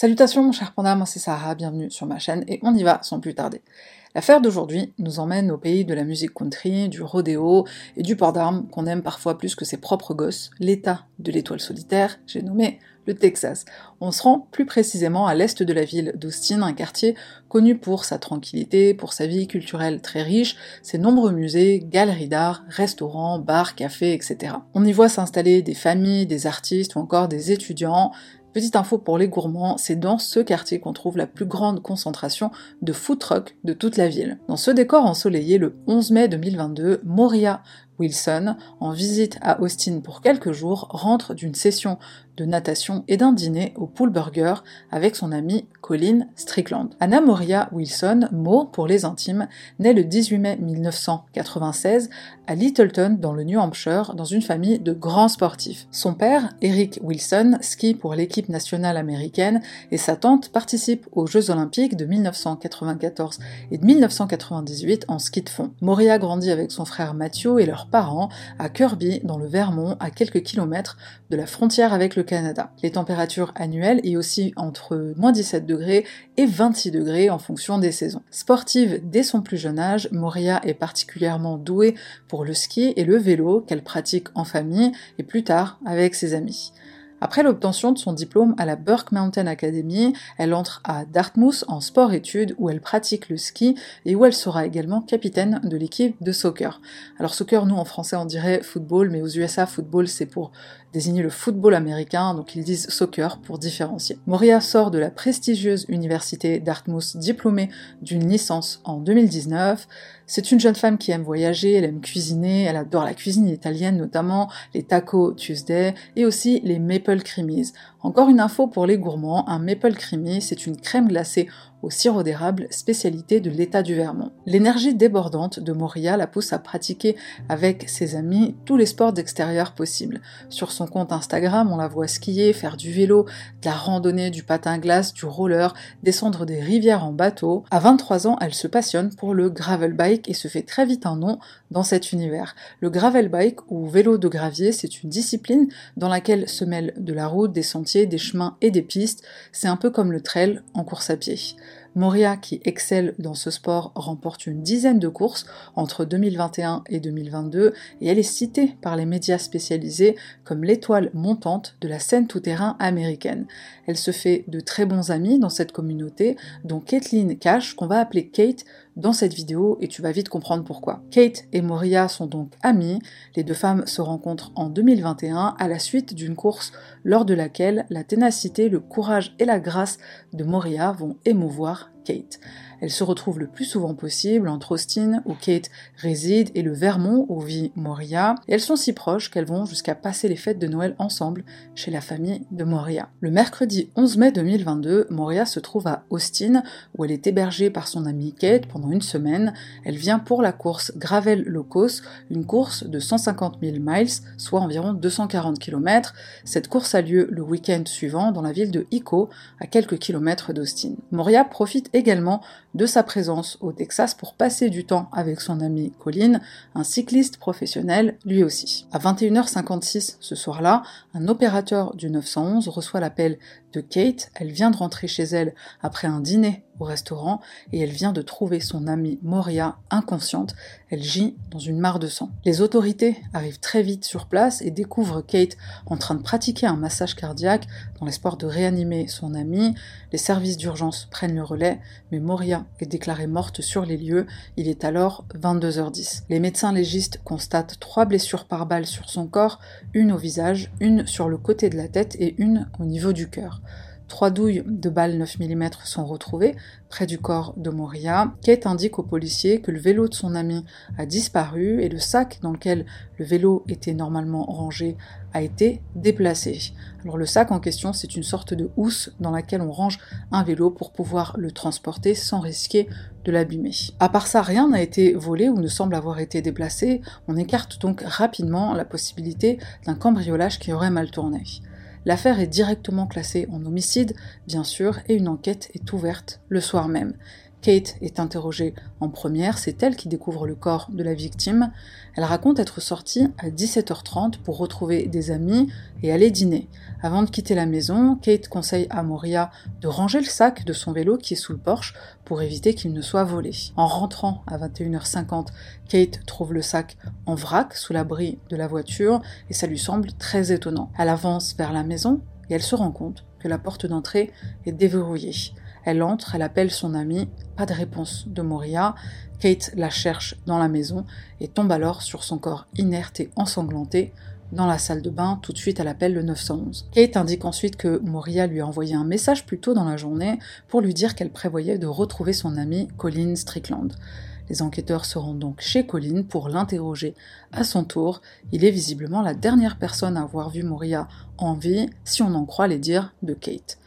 Salutations mon cher panda, moi c'est Sarah, bienvenue sur ma chaîne et on y va sans plus tarder. L'affaire d'aujourd'hui nous emmène au pays de la musique country, du rodéo et du port d'armes qu'on aime parfois plus que ses propres gosses, l'état de l'étoile solitaire, j'ai nommé le Texas. On se rend plus précisément à l'est de la ville d'Austin, un quartier connu pour sa tranquillité, pour sa vie culturelle très riche, ses nombreux musées, galeries d'art, restaurants, bars, cafés, etc. On y voit s'installer des familles, des artistes ou encore des étudiants, Petite info pour les gourmands, c'est dans ce quartier qu'on trouve la plus grande concentration de food trucks de toute la ville. Dans ce décor ensoleillé, le 11 mai 2022, Moria Wilson, en visite à Austin pour quelques jours, rentre d'une session de natation et d'un dîner au Pool Burger avec son ami Colin Strickland. Anna Moria Wilson, Mo pour les intimes, naît le 18 mai 1996 à Littleton dans le New Hampshire dans une famille de grands sportifs. Son père, Eric Wilson, skie pour l'équipe nationale américaine et sa tante participent aux Jeux olympiques de 1994 et de 1998 en ski de fond. Moria grandit avec son frère Matthew et leurs parents à Kirby dans le Vermont à quelques kilomètres de la frontière avec le Canada. Les températures annuelles y aussi entre moins 17 degrés et 26 degrés en fonction des saisons. Sportive dès son plus jeune âge, Moria est particulièrement douée pour le ski et le vélo qu'elle pratique en famille et plus tard avec ses amis. Après l'obtention de son diplôme à la Burke Mountain Academy, elle entre à Dartmouth en sport-études où elle pratique le ski et où elle sera également capitaine de l'équipe de soccer. Alors soccer, nous en français on dirait football, mais aux USA football c'est pour désigner le football américain, donc ils disent soccer pour différencier. Moria sort de la prestigieuse université Dartmouth diplômée d'une licence en 2019. C'est une jeune femme qui aime voyager, elle aime cuisiner, elle adore la cuisine italienne notamment, les tacos Tuesday et aussi les maple creamies. Encore une info pour les gourmands, un maple creamy, c'est une crème glacée au sirop d'érable, spécialité de l'état du Vermont. L'énergie débordante de Moria la pousse à pratiquer avec ses amis tous les sports d'extérieur possibles. Sur son compte Instagram, on la voit skier, faire du vélo, de la randonnée, du patin glace, du roller, descendre des rivières en bateau. À 23 ans, elle se passionne pour le gravel bike et se fait très vite un nom dans cet univers. Le gravel bike ou vélo de gravier, c'est une discipline dans laquelle se mêlent de la route, des sentiers, des chemins et des pistes. C'est un peu comme le trail en course à pied. Moria, qui excelle dans ce sport, remporte une dizaine de courses entre 2021 et 2022 et elle est citée par les médias spécialisés comme l'étoile montante de la scène tout-terrain américaine. Elle se fait de très bons amis dans cette communauté, dont Kathleen Cash, qu'on va appeler Kate dans cette vidéo et tu vas vite comprendre pourquoi. Kate et Moria sont donc amies, les deux femmes se rencontrent en 2021 à la suite d'une course lors de laquelle la ténacité, le courage et la grâce de Moria vont émouvoir Kate. Elle se retrouve le plus souvent possible entre Austin, où Kate réside, et le Vermont, où vit Moria, et elles sont si proches qu'elles vont jusqu'à passer les fêtes de Noël ensemble chez la famille de Moria. Le mercredi 11 mai 2022, Moria se trouve à Austin, où elle est hébergée par son amie Kate pendant une semaine. Elle vient pour la course Gravel Locos, une course de 150 000 miles, soit environ 240 km. Cette course a lieu le week-end suivant dans la ville de Ico, à quelques kilomètres d'Austin. Également de sa présence au Texas pour passer du temps avec son ami Colin, un cycliste professionnel lui aussi. À 21h56 ce soir-là, un opérateur du 911 reçoit l'appel de Kate, elle vient de rentrer chez elle après un dîner au restaurant et elle vient de trouver son amie Moria inconsciente, elle gît dans une mare de sang. Les autorités arrivent très vite sur place et découvrent Kate en train de pratiquer un massage cardiaque dans l'espoir de réanimer son amie. Les services d'urgence prennent le relais, mais Moria est déclarée morte sur les lieux. Il est alors 22h10. Les médecins légistes constatent trois blessures par balle sur son corps, une au visage, une sur le côté de la tête et une au niveau du cœur. Trois douilles de balles 9 mm sont retrouvées près du corps de Moria. Kate indique aux policiers que le vélo de son ami a disparu et le sac dans lequel le vélo était normalement rangé a été déplacé. Alors le sac en question, c'est une sorte de housse dans laquelle on range un vélo pour pouvoir le transporter sans risquer de l'abîmer. À part ça, rien n'a été volé ou ne semble avoir été déplacé. On écarte donc rapidement la possibilité d'un cambriolage qui aurait mal tourné. L'affaire est directement classée en homicide, bien sûr, et une enquête est ouverte le soir même. Kate est interrogée en première, c'est elle qui découvre le corps de la victime. Elle raconte être sortie à 17h30 pour retrouver des amis et aller dîner. Avant de quitter la maison, Kate conseille à Moria de ranger le sac de son vélo qui est sous le porche pour éviter qu'il ne soit volé. En rentrant à 21h50, Kate trouve le sac en vrac sous l'abri de la voiture et ça lui semble très étonnant. Elle avance vers la maison et elle se rend compte que la porte d'entrée est déverrouillée. Elle entre, elle appelle son amie, pas de réponse de Moria. Kate la cherche dans la maison et tombe alors sur son corps inerte et ensanglanté dans la salle de bain, tout de suite elle appelle le 911. Kate indique ensuite que Moria lui a envoyé un message plus tôt dans la journée pour lui dire qu'elle prévoyait de retrouver son ami Colin Strickland. Les enquêteurs se rendent donc chez Colin pour l'interroger à son tour. Il est visiblement la dernière personne à avoir vu Moria en vie, si on en croit les dires de Kate.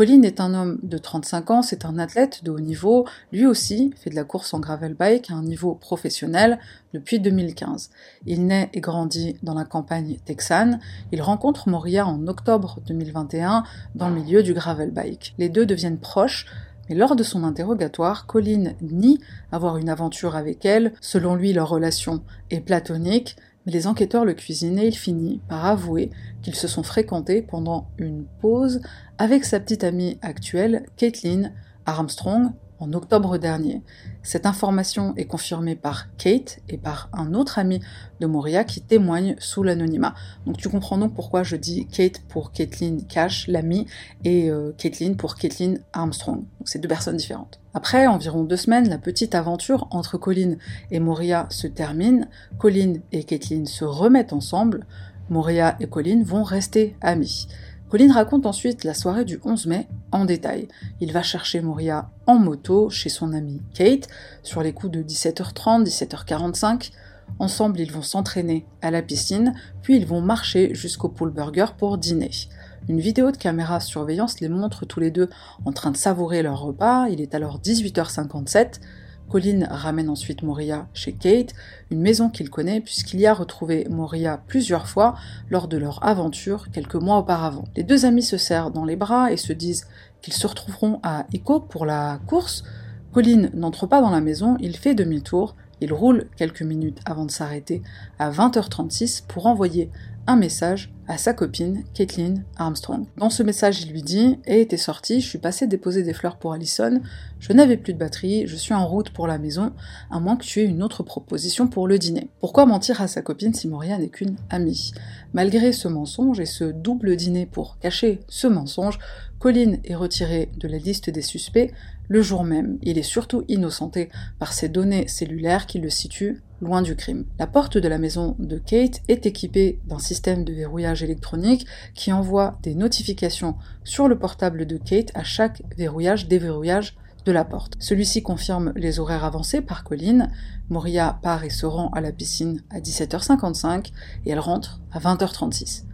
Colin est un homme de 35 ans, c'est un athlète de haut niveau, lui aussi fait de la course en gravel bike à un niveau professionnel depuis 2015. Il naît et grandit dans la campagne texane, il rencontre Moria en octobre 2021 dans le milieu du gravel bike. Les deux deviennent proches, mais lors de son interrogatoire, Colin nie avoir une aventure avec elle, selon lui leur relation est platonique, mais les enquêteurs le cuisinaient, il finit par avouer qu'ils se sont fréquentés pendant une pause avec sa petite amie actuelle, Caitlin Armstrong, en octobre dernier. Cette information est confirmée par Kate et par un autre ami de Moria qui témoigne sous l'anonymat. Donc tu comprends donc pourquoi je dis Kate pour Caitlin Cash, l'ami, et euh, Caitlin pour Caitlin Armstrong. Donc c'est deux personnes différentes. Après environ deux semaines, la petite aventure entre Colin et Moria se termine. Colin et Caitlin se remettent ensemble. Moria et Colin vont rester amis. Colin raconte ensuite la soirée du 11 mai en détail. Il va chercher Moria en moto chez son amie Kate sur les coups de 17h30, 17h45. Ensemble, ils vont s'entraîner à la piscine, puis ils vont marcher jusqu'au Pool Burger pour dîner. Une vidéo de caméra surveillance les montre tous les deux en train de savourer leur repas. Il est alors 18h57. Colin ramène ensuite Moria chez Kate, une maison qu'il connaît puisqu'il y a retrouvé Moria plusieurs fois lors de leur aventure quelques mois auparavant. Les deux amis se serrent dans les bras et se disent qu'ils se retrouveront à Ico pour la course. Colin n'entre pas dans la maison, il fait demi-tour, il roule quelques minutes avant de s'arrêter à 20h36 pour envoyer un message à sa copine, Caitlin Armstrong. Dans ce message, il lui dit Et t'es sorti, je suis passé déposer des fleurs pour Allison, je n'avais plus de batterie, je suis en route pour la maison, à moins que tu aies une autre proposition pour le dîner. Pourquoi mentir à sa copine si Moria n'est qu'une amie? Malgré ce mensonge et ce double dîner pour cacher ce mensonge, Colin est retiré de la liste des suspects le jour même. Il est surtout innocenté par ses données cellulaires qui le situent loin du crime. La porte de la maison de Kate est équipée d'un système de verrouillage électronique qui envoie des notifications sur le portable de Kate à chaque verrouillage déverrouillage de la porte. Celui-ci confirme les horaires avancés par Colline. Moria part et se rend à la piscine à 17h55 et elle rentre à 20h36.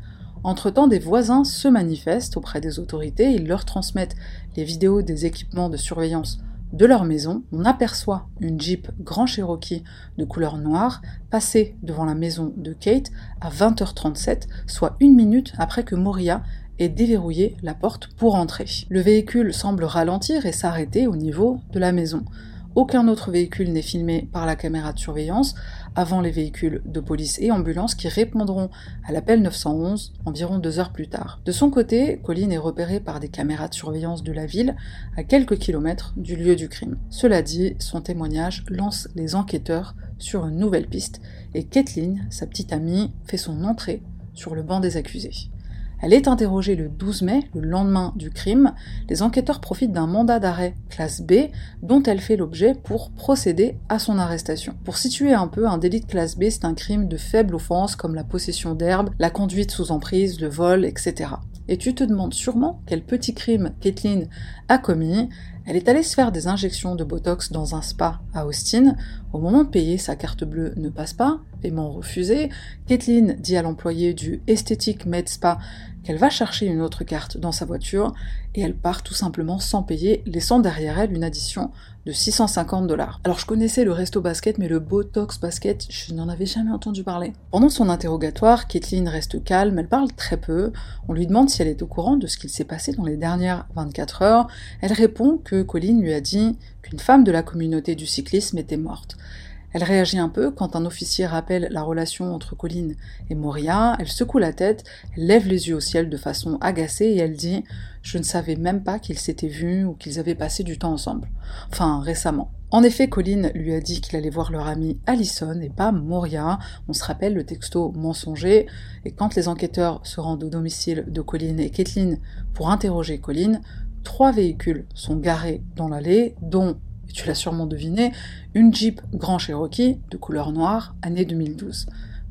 Entre-temps, des voisins se manifestent auprès des autorités, ils leur transmettent les vidéos des équipements de surveillance de leur maison, on aperçoit une Jeep Grand Cherokee de couleur noire passer devant la maison de Kate à 20h37, soit une minute après que Moria ait déverrouillé la porte pour entrer. Le véhicule semble ralentir et s'arrêter au niveau de la maison. Aucun autre véhicule n'est filmé par la caméra de surveillance avant les véhicules de police et ambulance qui répondront à l'appel 911 environ deux heures plus tard. De son côté, Colin est repéré par des caméras de surveillance de la ville à quelques kilomètres du lieu du crime. Cela dit, son témoignage lance les enquêteurs sur une nouvelle piste et Kathleen, sa petite amie, fait son entrée sur le banc des accusés. Elle est interrogée le 12 mai, le lendemain du crime. Les enquêteurs profitent d'un mandat d'arrêt classe B dont elle fait l'objet pour procéder à son arrestation. Pour situer un peu, un délit de classe B, c'est un crime de faible offense comme la possession d'herbe, la conduite sous emprise, le vol, etc. Et tu te demandes sûrement quel petit crime Kathleen a commis. Elle est allée se faire des injections de Botox dans un spa à Austin. Au moment de payer, sa carte bleue ne passe pas, aimant refuser, Kathleen dit à l'employé du Aesthetic Med Spa qu'elle va chercher une autre carte dans sa voiture et elle part tout simplement sans payer, laissant derrière elle une addition de 650 dollars. Alors je connaissais le resto basket, mais le Botox basket, je n'en avais jamais entendu parler. Pendant son interrogatoire, Kathleen reste calme, elle parle très peu. On lui demande si elle est au courant de ce qu'il s'est passé dans les dernières 24 heures. Elle répond que Colin lui a dit qu'une femme de la communauté du cyclisme était morte. Elle réagit un peu quand un officier rappelle la relation entre Colline et Moria, elle secoue la tête, lève les yeux au ciel de façon agacée et elle dit Je ne savais même pas qu'ils s'étaient vus ou qu'ils avaient passé du temps ensemble. Enfin, récemment. En effet, Colline lui a dit qu'il allait voir leur amie Allison et pas Moria. On se rappelle le texto mensonger. Et quand les enquêteurs se rendent au domicile de Colline et Kathleen pour interroger Colline, trois véhicules sont garés dans l'allée, dont tu l'as sûrement deviné, une Jeep Grand Cherokee de couleur noire, année 2012.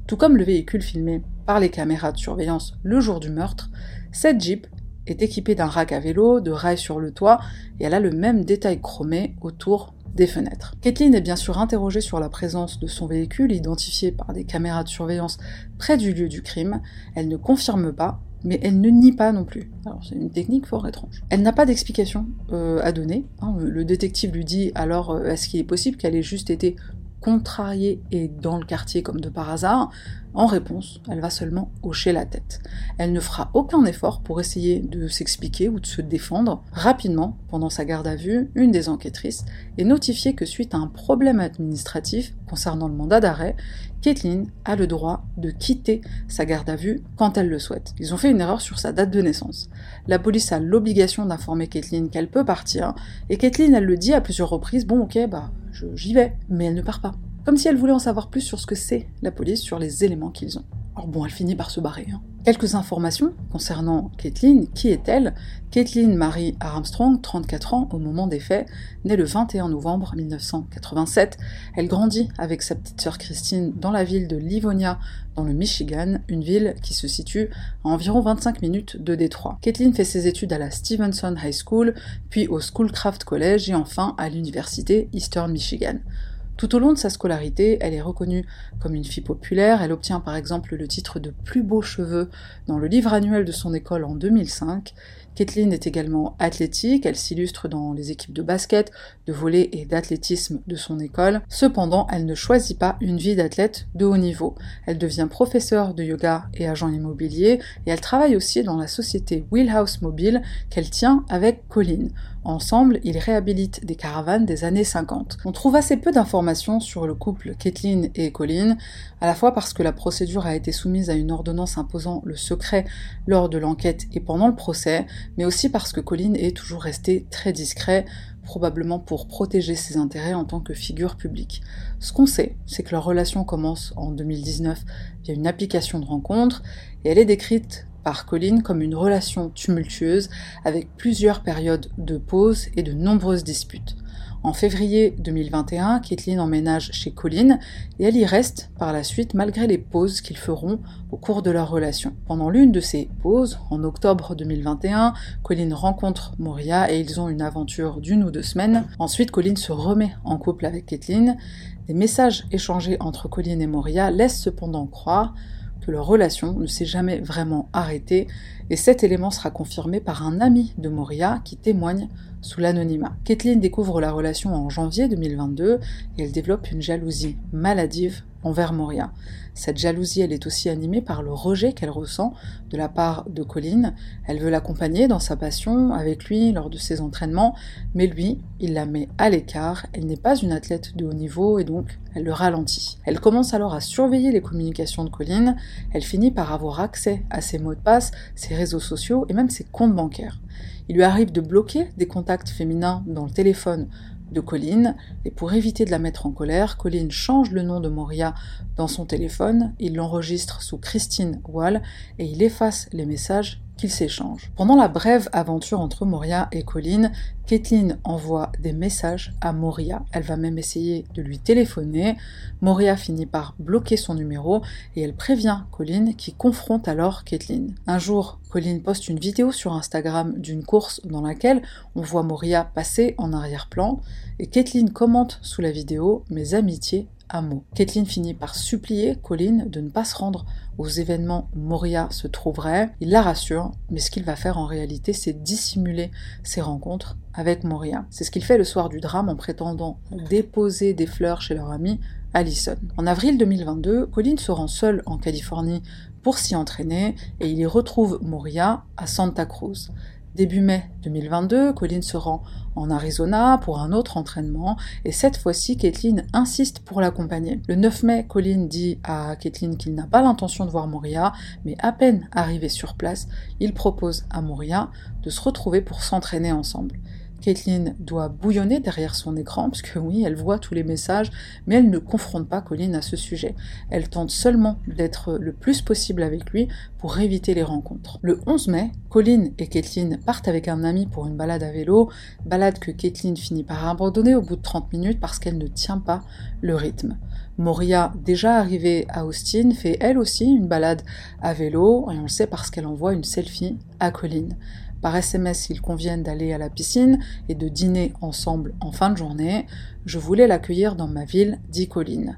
Tout comme le véhicule filmé par les caméras de surveillance le jour du meurtre, cette Jeep est équipée d'un rack à vélo, de rails sur le toit, et elle a le même détail chromé autour des fenêtres. Kathleen est bien sûr interrogée sur la présence de son véhicule, identifié par des caméras de surveillance près du lieu du crime. Elle ne confirme pas, mais elle ne nie pas non plus. Alors c'est une technique fort étrange. Elle n'a pas d'explication euh, à donner. Hein. Le détective lui dit alors euh, est-ce qu'il est possible qu'elle ait juste été contrariée et dans le quartier comme de par hasard? En réponse, elle va seulement hocher la tête. Elle ne fera aucun effort pour essayer de s'expliquer ou de se défendre. Rapidement, pendant sa garde à vue, une des enquêtrices est notifiée que suite à un problème administratif concernant le mandat d'arrêt, Kathleen a le droit de quitter sa garde à vue quand elle le souhaite. Ils ont fait une erreur sur sa date de naissance. La police a l'obligation d'informer Kathleen qu'elle peut partir, et Kathleen, elle le dit à plusieurs reprises, bon ok, bah j'y vais, mais elle ne part pas comme si elle voulait en savoir plus sur ce que c'est la police, sur les éléments qu'ils ont. Alors bon, elle finit par se barrer. Hein. Quelques informations concernant Kathleen. Qui est-elle? Kathleen Marie Armstrong, 34 ans au moment des faits, née le 21 novembre 1987. Elle grandit avec sa petite sœur Christine dans la ville de Livonia, dans le Michigan, une ville qui se situe à environ 25 minutes de Détroit. Kathleen fait ses études à la Stevenson High School, puis au Schoolcraft College et enfin à l'université Eastern Michigan. Tout au long de sa scolarité, elle est reconnue comme une fille populaire, elle obtient par exemple le titre de plus beaux cheveux dans le livre annuel de son école en 2005, Kathleen est également athlétique, elle s'illustre dans les équipes de basket, de volley et d'athlétisme de son école. Cependant, elle ne choisit pas une vie d'athlète de haut niveau. Elle devient professeure de yoga et agent immobilier et elle travaille aussi dans la société Wheelhouse Mobile qu'elle tient avec Colin. Ensemble, ils réhabilitent des caravanes des années 50. On trouve assez peu d'informations sur le couple Kathleen et Colin, à la fois parce que la procédure a été soumise à une ordonnance imposant le secret lors de l'enquête et pendant le procès, mais aussi parce que Colin est toujours resté très discret, probablement pour protéger ses intérêts en tant que figure publique. Ce qu'on sait, c'est que leur relation commence en 2019 via une application de rencontre, et elle est décrite par Colin comme une relation tumultueuse avec plusieurs périodes de pause et de nombreuses disputes. En février 2021, Kathleen emménage chez Colin et elle y reste par la suite malgré les pauses qu'ils feront au cours de leur relation. Pendant l'une de ces pauses, en octobre 2021, Colin rencontre Moria et ils ont une aventure d'une ou deux semaines. Ensuite, Colin se remet en couple avec Kathleen. Les messages échangés entre Colin et Moria laissent cependant croire leur relation ne s'est jamais vraiment arrêtée, et cet élément sera confirmé par un ami de Moria qui témoigne sous l'anonymat. Kathleen découvre la relation en janvier 2022 et elle développe une jalousie maladive envers Moria. Cette jalousie, elle est aussi animée par le rejet qu'elle ressent de la part de Colin. Elle veut l'accompagner dans sa passion avec lui lors de ses entraînements, mais lui, il la met à l'écart. Elle n'est pas une athlète de haut niveau et donc elle le ralentit. Elle commence alors à surveiller les communications de Colin. Elle finit par avoir accès à ses mots de passe, ses réseaux sociaux et même ses comptes bancaires. Il lui arrive de bloquer des contacts féminins dans le téléphone de Colline, et pour éviter de la mettre en colère, Colline change le nom de Moria dans son téléphone, il l'enregistre sous Christine Wall et il efface les messages qu'ils s'échangent. Pendant la brève aventure entre Moria et Colin, Kathleen envoie des messages à Moria. Elle va même essayer de lui téléphoner. Moria finit par bloquer son numéro et elle prévient Colin qui confronte alors Kathleen. Un jour, Colin poste une vidéo sur Instagram d'une course dans laquelle on voit Moria passer en arrière-plan et Kathleen commente sous la vidéo Mes amitiés hameau. Caitlin finit par supplier Colin de ne pas se rendre aux événements où Moria se trouverait. Il la rassure, mais ce qu'il va faire en réalité, c'est dissimuler ses rencontres avec Moria. C'est ce qu'il fait le soir du drame en prétendant déposer des fleurs chez leur ami Allison. En avril 2022, Colin se rend seul en Californie pour s'y entraîner et il y retrouve Moria à Santa Cruz. Début mai 2022, Colin se rend en Arizona pour un autre entraînement et cette fois-ci, Kathleen insiste pour l'accompagner. Le 9 mai, Colin dit à Kathleen qu'il n'a pas l'intention de voir Moria, mais à peine arrivé sur place, il propose à Moria de se retrouver pour s'entraîner ensemble. Caitlin doit bouillonner derrière son écran, puisque oui, elle voit tous les messages, mais elle ne confronte pas Colin à ce sujet. Elle tente seulement d'être le plus possible avec lui pour éviter les rencontres. Le 11 mai, Colin et Caitlin partent avec un ami pour une balade à vélo, balade que Caitlin finit par abandonner au bout de 30 minutes parce qu'elle ne tient pas le rythme. Moria, déjà arrivée à Austin, fait elle aussi une balade à vélo, et on le sait parce qu'elle envoie une selfie à Colin. Par SMS, ils conviennent d'aller à la piscine et de dîner ensemble en fin de journée. Je voulais l'accueillir dans ma ville, dit Colin.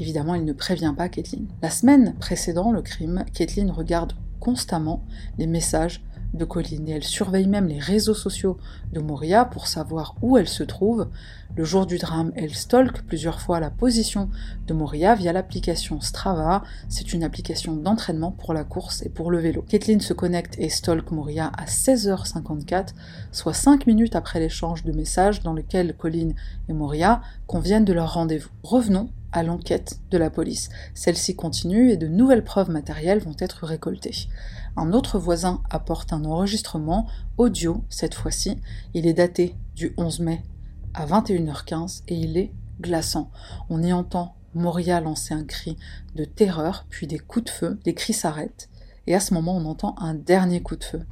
Évidemment, il ne prévient pas Kathleen. La semaine précédant le crime, Kathleen regarde constamment les messages de Colline et elle surveille même les réseaux sociaux de Moria pour savoir où elle se trouve. Le jour du drame, elle stalk plusieurs fois la position de Moria via l'application Strava. C'est une application d'entraînement pour la course et pour le vélo. Kathleen se connecte et stalk Moria à 16h54, soit 5 minutes après l'échange de messages dans lequel Colline et Moria conviennent de leur rendez-vous. Revenons à l'enquête de la police. Celle-ci continue et de nouvelles preuves matérielles vont être récoltées. Un autre voisin apporte un enregistrement audio cette fois-ci. Il est daté du 11 mai à 21h15 et il est glaçant. On y entend Moria lancer un cri de terreur, puis des coups de feu. Les cris s'arrêtent et à ce moment on entend un dernier coup de feu.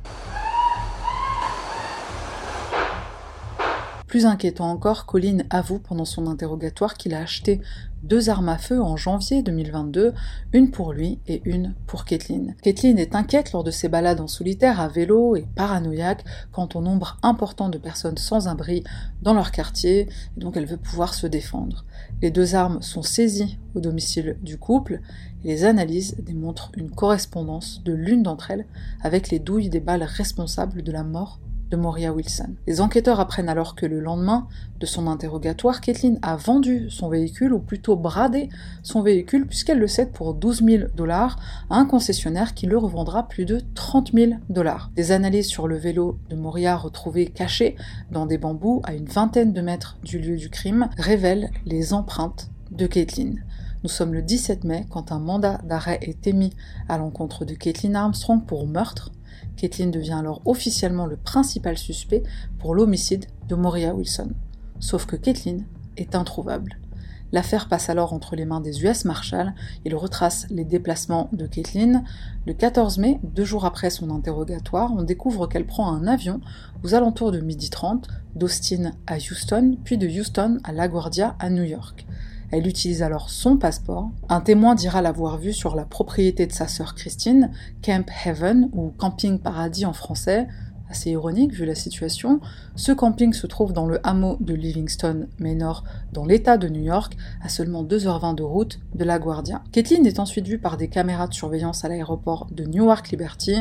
Plus inquiétant encore, Colin avoue pendant son interrogatoire qu'il a acheté deux armes à feu en janvier 2022, une pour lui et une pour Kathleen. Kathleen est inquiète lors de ses balades en solitaire à vélo et paranoïaque quant au nombre important de personnes sans abri dans leur quartier, et donc elle veut pouvoir se défendre. Les deux armes sont saisies au domicile du couple, et les analyses démontrent une correspondance de l'une d'entre elles avec les douilles des balles responsables de la mort Moria Wilson. Les enquêteurs apprennent alors que le lendemain de son interrogatoire, Kathleen a vendu son véhicule, ou plutôt bradé son véhicule, puisqu'elle le cède pour 12 000 dollars à un concessionnaire qui le revendra plus de 30 000 dollars. Des analyses sur le vélo de Moria retrouvé caché dans des bambous à une vingtaine de mètres du lieu du crime révèlent les empreintes de Kathleen. Nous sommes le 17 mai quand un mandat d'arrêt est émis à l'encontre de Kathleen Armstrong pour meurtre Kathleen devient alors officiellement le principal suspect pour l'homicide de Moria Wilson. Sauf que Kathleen est introuvable. L'affaire passe alors entre les mains des US Marshals. Ils retracent les déplacements de Kathleen. Le 14 mai, deux jours après son interrogatoire, on découvre qu'elle prend un avion aux alentours de 12h30 d'Austin à Houston, puis de Houston à LaGuardia à New York. Elle utilise alors son passeport. Un témoin dira l'avoir vue sur la propriété de sa sœur Christine, Camp Heaven, ou Camping Paradis en français, assez ironique vu la situation. Ce camping se trouve dans le hameau de Livingston Manor, dans l'état de New York, à seulement 2h20 de route de La Guardia. Kathleen est ensuite vue par des caméras de surveillance à l'aéroport de Newark Liberty.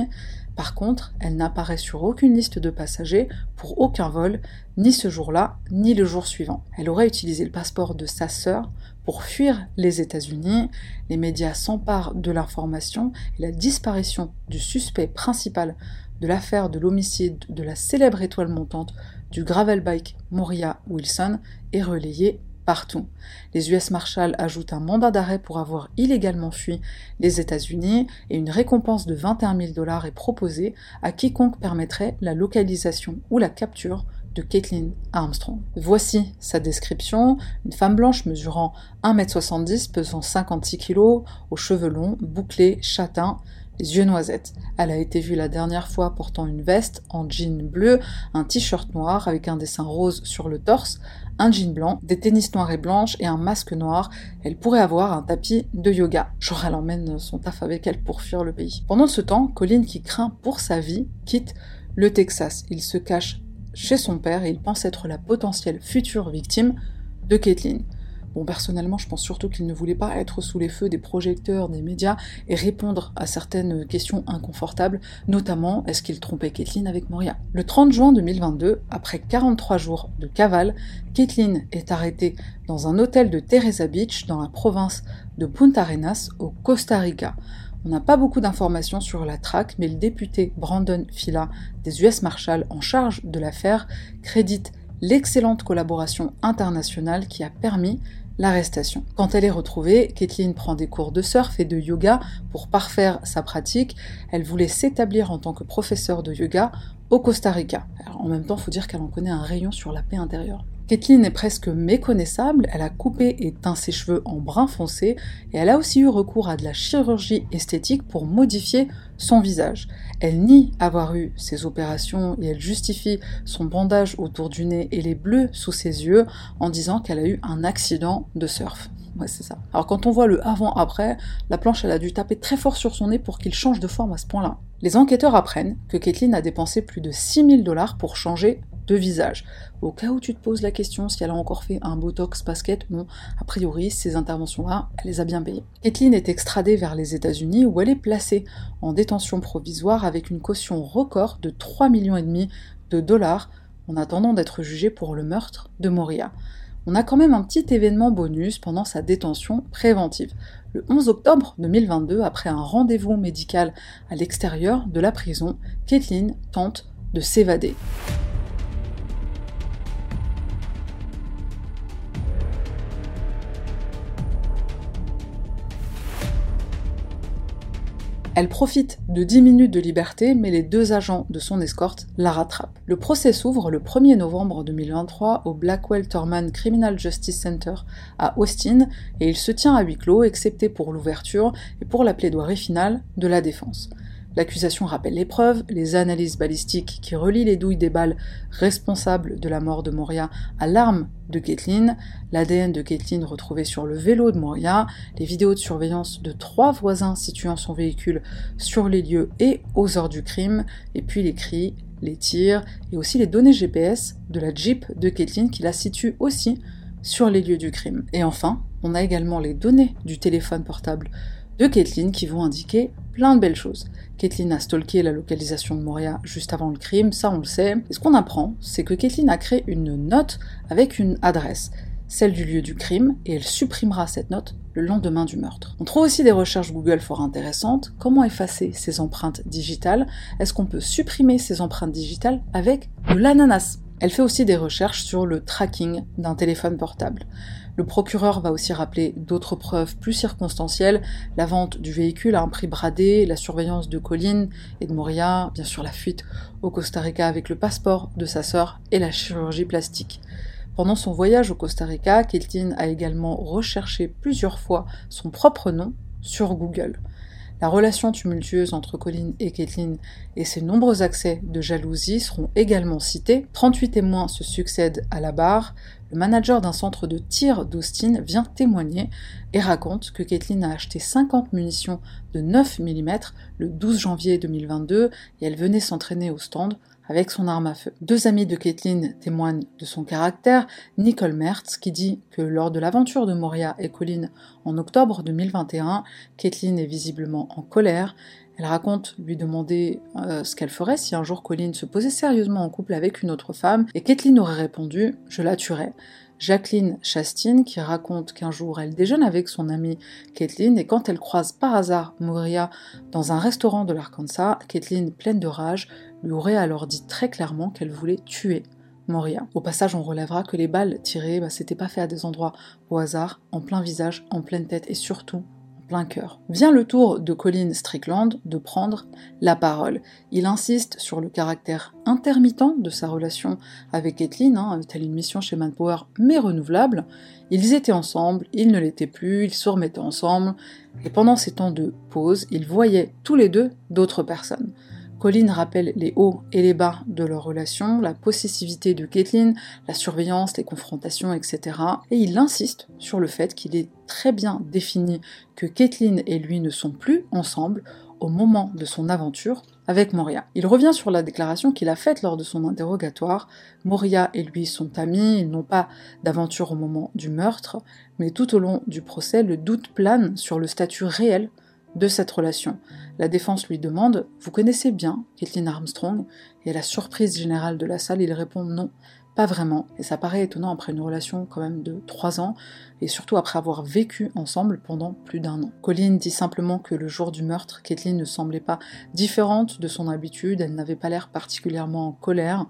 Par contre, elle n'apparaît sur aucune liste de passagers pour aucun vol, ni ce jour-là, ni le jour suivant. Elle aurait utilisé le passeport de sa sœur pour fuir les États-Unis. Les médias s'emparent de l'information et la disparition du suspect principal de l'affaire de l'homicide de la célèbre étoile montante du gravel bike Moria Wilson est relayée partout. Les US Marshals ajoutent un mandat d'arrêt pour avoir illégalement fui les États-Unis et une récompense de 21 000 dollars est proposée à quiconque permettrait la localisation ou la capture de Caitlin Armstrong. Voici sa description. Une femme blanche mesurant 1m70, pesant 56 kg, aux cheveux longs, bouclés, châtains, les yeux noisettes. Elle a été vue la dernière fois portant une veste en jean bleu, un t-shirt noir avec un dessin rose sur le torse, un jean blanc, des tennis noirs et blanches et un masque noir. Elle pourrait avoir un tapis de yoga. Genre elle emmène son taf avec elle pour fuir le pays. Pendant ce temps, Colin, qui craint pour sa vie, quitte le Texas. Il se cache chez son père et il pense être la potentielle future victime de Caitlin. Bon, personnellement, je pense surtout qu'il ne voulait pas être sous les feux des projecteurs, des médias, et répondre à certaines questions inconfortables, notamment est-ce qu'il trompait Kathleen avec Moria? Le 30 juin 2022, après 43 jours de cavale, Kathleen est arrêtée dans un hôtel de Teresa Beach, dans la province de Punta Arenas, au Costa Rica. On n'a pas beaucoup d'informations sur la traque, mais le député Brandon Fila des US Marshals en charge de l'affaire crédite l'excellente collaboration internationale qui a permis l'arrestation. Quand elle est retrouvée, Kathleen prend des cours de surf et de yoga pour parfaire sa pratique. Elle voulait s'établir en tant que professeure de yoga au Costa Rica. en même temps, il faut dire qu'elle en connaît un rayon sur la paix intérieure. Kathleen est presque méconnaissable, elle a coupé et teint ses cheveux en brun foncé, et elle a aussi eu recours à de la chirurgie esthétique pour modifier son visage. Elle nie avoir eu ces opérations et elle justifie son bandage autour du nez et les bleus sous ses yeux en disant qu'elle a eu un accident de surf. Ouais, c'est ça. Alors quand on voit le avant-après, la planche elle a dû taper très fort sur son nez pour qu'il change de forme à ce point-là. Les enquêteurs apprennent que Kathleen a dépensé plus de 6000 dollars pour changer de visage. Au cas où tu te poses la question si elle a encore fait un Botox basket, non, a priori, ces interventions-là, elle les a bien payées. Kathleen est extradée vers les États-Unis où elle est placée en détention provisoire avec une caution record de 3 millions et demi de dollars en attendant d'être jugée pour le meurtre de Moria. On a quand même un petit événement bonus pendant sa détention préventive. Le 11 octobre 2022, après un rendez-vous médical à l'extérieur de la prison, Kathleen tente de s'évader. Elle profite de 10 minutes de liberté, mais les deux agents de son escorte la rattrapent. Le procès s'ouvre le 1er novembre 2023 au Blackwell Thurman Criminal Justice Center à Austin, et il se tient à huis clos, excepté pour l'ouverture et pour la plaidoirie finale de la défense. L'accusation rappelle les preuves, les analyses balistiques qui relient les douilles des balles responsables de la mort de Moria à l'arme de Kathleen, l'ADN de Kathleen retrouvé sur le vélo de Moria, les vidéos de surveillance de trois voisins situant son véhicule sur les lieux et aux heures du crime, et puis les cris, les tirs et aussi les données GPS de la Jeep de Kathleen qui la situe aussi sur les lieux du crime. Et enfin, on a également les données du téléphone portable de Kathleen qui vont indiquer plein de belles choses. Kathleen a stalké la localisation de Moria juste avant le crime, ça on le sait. Et ce qu'on apprend, c'est que Kathleen a créé une note avec une adresse, celle du lieu du crime, et elle supprimera cette note le lendemain du meurtre. On trouve aussi des recherches Google fort intéressantes. Comment effacer ces empreintes digitales? Est-ce qu'on peut supprimer ces empreintes digitales avec de l'ananas? Elle fait aussi des recherches sur le tracking d'un téléphone portable. Le procureur va aussi rappeler d'autres preuves plus circonstancielles, la vente du véhicule à un prix bradé, la surveillance de Colline et de Moria, bien sûr la fuite au Costa Rica avec le passeport de sa sœur et la chirurgie plastique. Pendant son voyage au Costa Rica, Keltine a également recherché plusieurs fois son propre nom sur Google. La relation tumultueuse entre Colin et Kathleen et ses nombreux accès de jalousie seront également cités. 38 témoins se succèdent à la barre. Le manager d'un centre de tir d'Austin vient témoigner et raconte que Kathleen a acheté 50 munitions de 9 mm le 12 janvier 2022 et elle venait s'entraîner au stand avec son arme à feu. Deux amis de Kathleen témoignent de son caractère, Nicole Mertz qui dit que lors de l'aventure de Moria et Colin en octobre 2021, Kathleen est visiblement en colère. Elle raconte lui demander euh, ce qu'elle ferait si un jour Colin se posait sérieusement en couple avec une autre femme, et Kathleen aurait répondu Je la tuerais. Jacqueline Chastine qui raconte qu'un jour elle déjeune avec son amie Kathleen et quand elle croise par hasard Moria dans un restaurant de l'Arkansas, Kathleen, pleine de rage, lui aurait alors dit très clairement qu'elle voulait tuer Moria. Au passage, on relèvera que les balles tirées, bah, c'était pas fait à des endroits au hasard, en plein visage, en pleine tête et surtout Vient le tour de Colin Strickland de prendre la parole. Il insiste sur le caractère intermittent de sa relation avec Kathleen, hein, telle une mission chez Manpower, mais renouvelable. Ils étaient ensemble, ils ne l'étaient plus, ils se remettaient ensemble, et pendant ces temps de pause, ils voyaient tous les deux d'autres personnes. Colin rappelle les hauts et les bas de leur relation, la possessivité de Kathleen, la surveillance, les confrontations, etc. Et il insiste sur le fait qu'il est très bien défini que Kathleen et lui ne sont plus ensemble au moment de son aventure avec Moria. Il revient sur la déclaration qu'il a faite lors de son interrogatoire. Moria et lui sont amis, ils n'ont pas d'aventure au moment du meurtre, mais tout au long du procès, le doute plane sur le statut réel de cette relation. La défense lui demande Vous connaissez bien Kathleen Armstrong? Et à la surprise générale de la salle, il répond non. Pas vraiment, et ça paraît étonnant après une relation quand même de trois ans, et surtout après avoir vécu ensemble pendant plus d'un an. Colleen dit simplement que le jour du meurtre, Kathleen ne semblait pas différente de son habitude, elle n'avait pas l'air particulièrement en colère.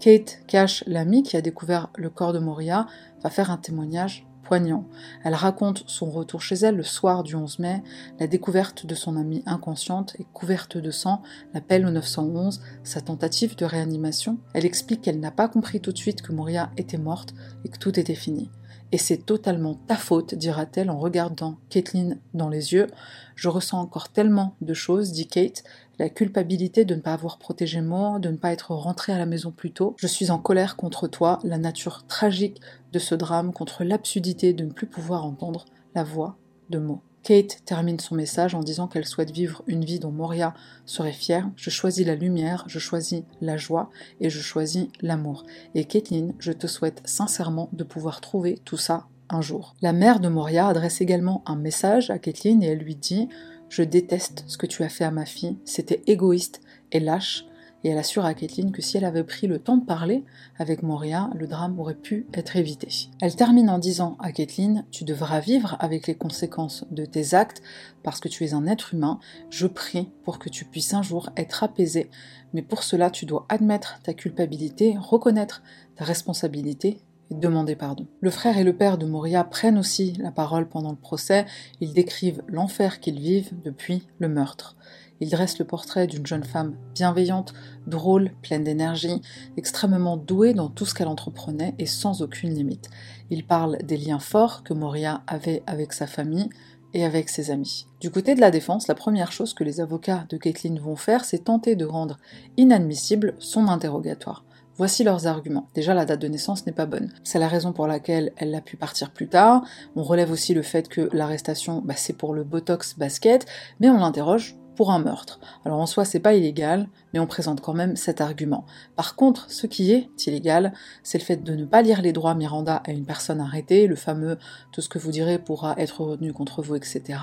Kate Cash, l'amie qui a découvert le corps de Moria, va faire un témoignage elle raconte son retour chez elle le soir du 11 mai, la découverte de son amie inconsciente et couverte de sang, l'appel au 911, sa tentative de réanimation. Elle explique qu'elle n'a pas compris tout de suite que Moria était morte et que tout était fini. Et c'est totalement ta faute, dira-t-elle en regardant Kathleen dans les yeux. Je ressens encore tellement de choses, dit Kate, la culpabilité de ne pas avoir protégé Mo, de ne pas être rentrée à la maison plus tôt. Je suis en colère contre toi, la nature tragique de ce drame, contre l'absurdité de ne plus pouvoir entendre la voix de Mo. Kate termine son message en disant qu'elle souhaite vivre une vie dont Moria serait fière. Je choisis la lumière, je choisis la joie et je choisis l'amour. Et Kathleen, je te souhaite sincèrement de pouvoir trouver tout ça un jour. La mère de Moria adresse également un message à Kathleen et elle lui dit Je déteste ce que tu as fait à ma fille, c'était égoïste et lâche et elle assure à Kathleen que si elle avait pris le temps de parler avec Moria, le drame aurait pu être évité. Elle termine en disant à Kathleen Tu devras vivre avec les conséquences de tes actes parce que tu es un être humain. Je prie pour que tu puisses un jour être apaisé, mais pour cela tu dois admettre ta culpabilité, reconnaître ta responsabilité et demander pardon. Le frère et le père de Moria prennent aussi la parole pendant le procès. Ils décrivent l'enfer qu'ils vivent depuis le meurtre. Il dresse le portrait d'une jeune femme bienveillante, drôle, pleine d'énergie, extrêmement douée dans tout ce qu'elle entreprenait et sans aucune limite. Il parle des liens forts que Moria avait avec sa famille et avec ses amis. Du côté de la défense, la première chose que les avocats de Kathleen vont faire, c'est tenter de rendre inadmissible son interrogatoire. Voici leurs arguments. Déjà, la date de naissance n'est pas bonne. C'est la raison pour laquelle elle a pu partir plus tard. On relève aussi le fait que l'arrestation, bah, c'est pour le Botox basket, mais on l'interroge pour un meurtre. Alors en soi, c'est pas illégal, mais on présente quand même cet argument. Par contre, ce qui est illégal, c'est le fait de ne pas lire les droits Miranda à une personne arrêtée, le fameux tout ce que vous direz pourra être retenu contre vous, etc.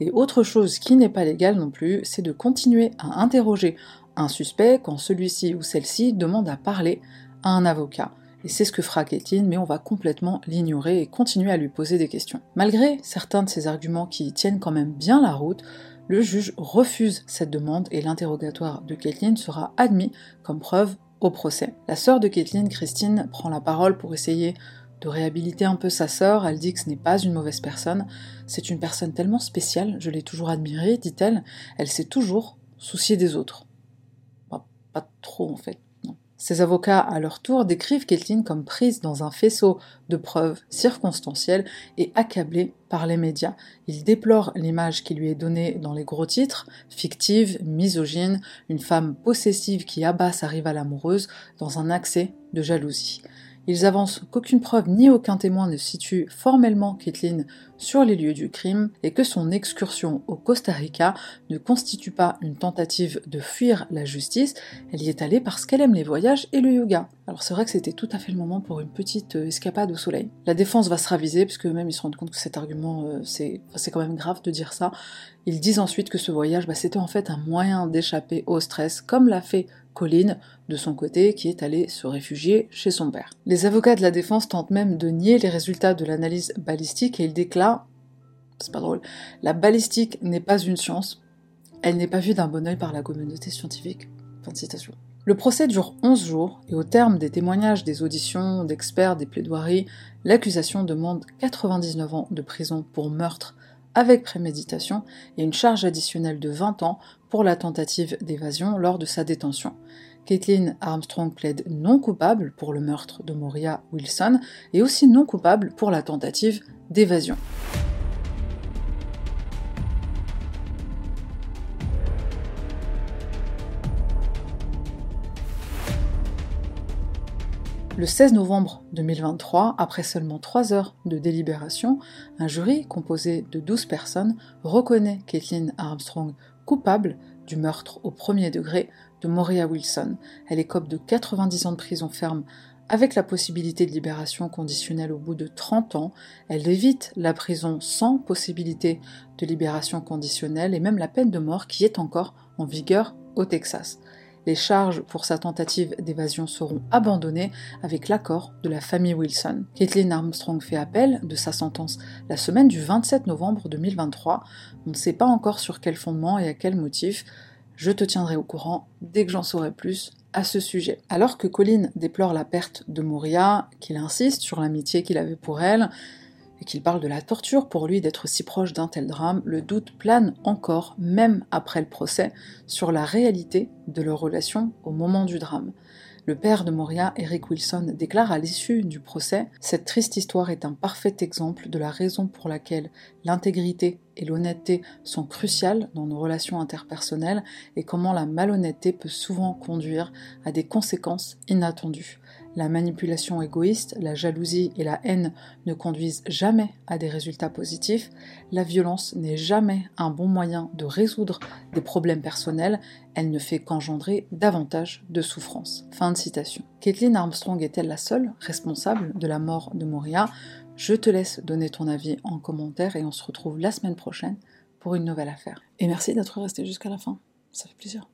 Et autre chose qui n'est pas légal non plus, c'est de continuer à interroger un suspect quand celui-ci ou celle-ci demande à parler à un avocat. Et c'est ce que fera Kathleen, mais on va complètement l'ignorer et continuer à lui poser des questions. Malgré certains de ces arguments qui tiennent quand même bien la route, le juge refuse cette demande et l'interrogatoire de Kathleen sera admis comme preuve au procès. La sœur de Kathleen, Christine, prend la parole pour essayer de réhabiliter un peu sa sœur. Elle dit que ce n'est pas une mauvaise personne, c'est une personne tellement spéciale, je l'ai toujours admirée, dit-elle. Elle s'est toujours souciée des autres. Pas trop en fait. Ses avocats, à leur tour, décrivent Kathleen comme prise dans un faisceau de preuves circonstancielles et accablée par les médias. Ils déplorent l'image qui lui est donnée dans les gros titres, fictive, misogyne, une femme possessive qui abat sa rivale amoureuse dans un accès de jalousie. Ils avancent qu'aucune preuve ni aucun témoin ne situe formellement Kathleen sur les lieux du crime et que son excursion au Costa Rica ne constitue pas une tentative de fuir la justice, elle y est allée parce qu'elle aime les voyages et le yoga. Alors c'est vrai que c'était tout à fait le moment pour une petite euh, escapade au soleil. La défense va se raviser puisque même ils se rendent compte que cet argument euh, c'est quand même grave de dire ça. Ils disent ensuite que ce voyage bah, c'était en fait un moyen d'échapper au stress comme l'a fait Colline, de son côté, qui est allée se réfugier chez son père. Les avocats de la défense tentent même de nier les résultats de l'analyse balistique et ils déclarent c'est pas drôle, la balistique n'est pas une science, elle n'est pas vue d'un bon oeil par la communauté scientifique. Fin de citation. Le procès dure 11 jours et au terme des témoignages, des auditions, d'experts, des plaidoiries, l'accusation demande 99 ans de prison pour meurtre avec préméditation et une charge additionnelle de 20 ans pour la tentative d'évasion lors de sa détention. Kathleen Armstrong plaide non coupable pour le meurtre de Moria Wilson et aussi non coupable pour la tentative d'évasion. Le 16 novembre 2023, après seulement 3 heures de délibération, un jury composé de 12 personnes reconnaît Kathleen Armstrong coupable du meurtre au premier degré de Moria Wilson. Elle écope de 90 ans de prison ferme avec la possibilité de libération conditionnelle au bout de 30 ans. Elle évite la prison sans possibilité de libération conditionnelle et même la peine de mort qui est encore en vigueur au Texas. Les charges pour sa tentative d'évasion seront abandonnées avec l'accord de la famille Wilson. Kathleen Armstrong fait appel de sa sentence la semaine du 27 novembre 2023. On ne sait pas encore sur quel fondement et à quel motif. Je te tiendrai au courant dès que j'en saurai plus à ce sujet. Alors que Colin déplore la perte de Moria, qu'il insiste sur l'amitié qu'il avait pour elle, et qu'il parle de la torture pour lui d'être si proche d'un tel drame, le doute plane encore, même après le procès, sur la réalité de leur relation au moment du drame. Le père de Moria, Eric Wilson, déclare à l'issue du procès Cette triste histoire est un parfait exemple de la raison pour laquelle l'intégrité et l'honnêteté sont cruciales dans nos relations interpersonnelles et comment la malhonnêteté peut souvent conduire à des conséquences inattendues. La manipulation égoïste, la jalousie et la haine ne conduisent jamais à des résultats positifs. La violence n'est jamais un bon moyen de résoudre des problèmes personnels. Elle ne fait qu'engendrer davantage de souffrance. Fin de citation. Kathleen Armstrong est-elle la seule responsable de la mort de Moria? Je te laisse donner ton avis en commentaire et on se retrouve la semaine prochaine pour une nouvelle affaire. Et merci d'être resté jusqu'à la fin. Ça fait plaisir.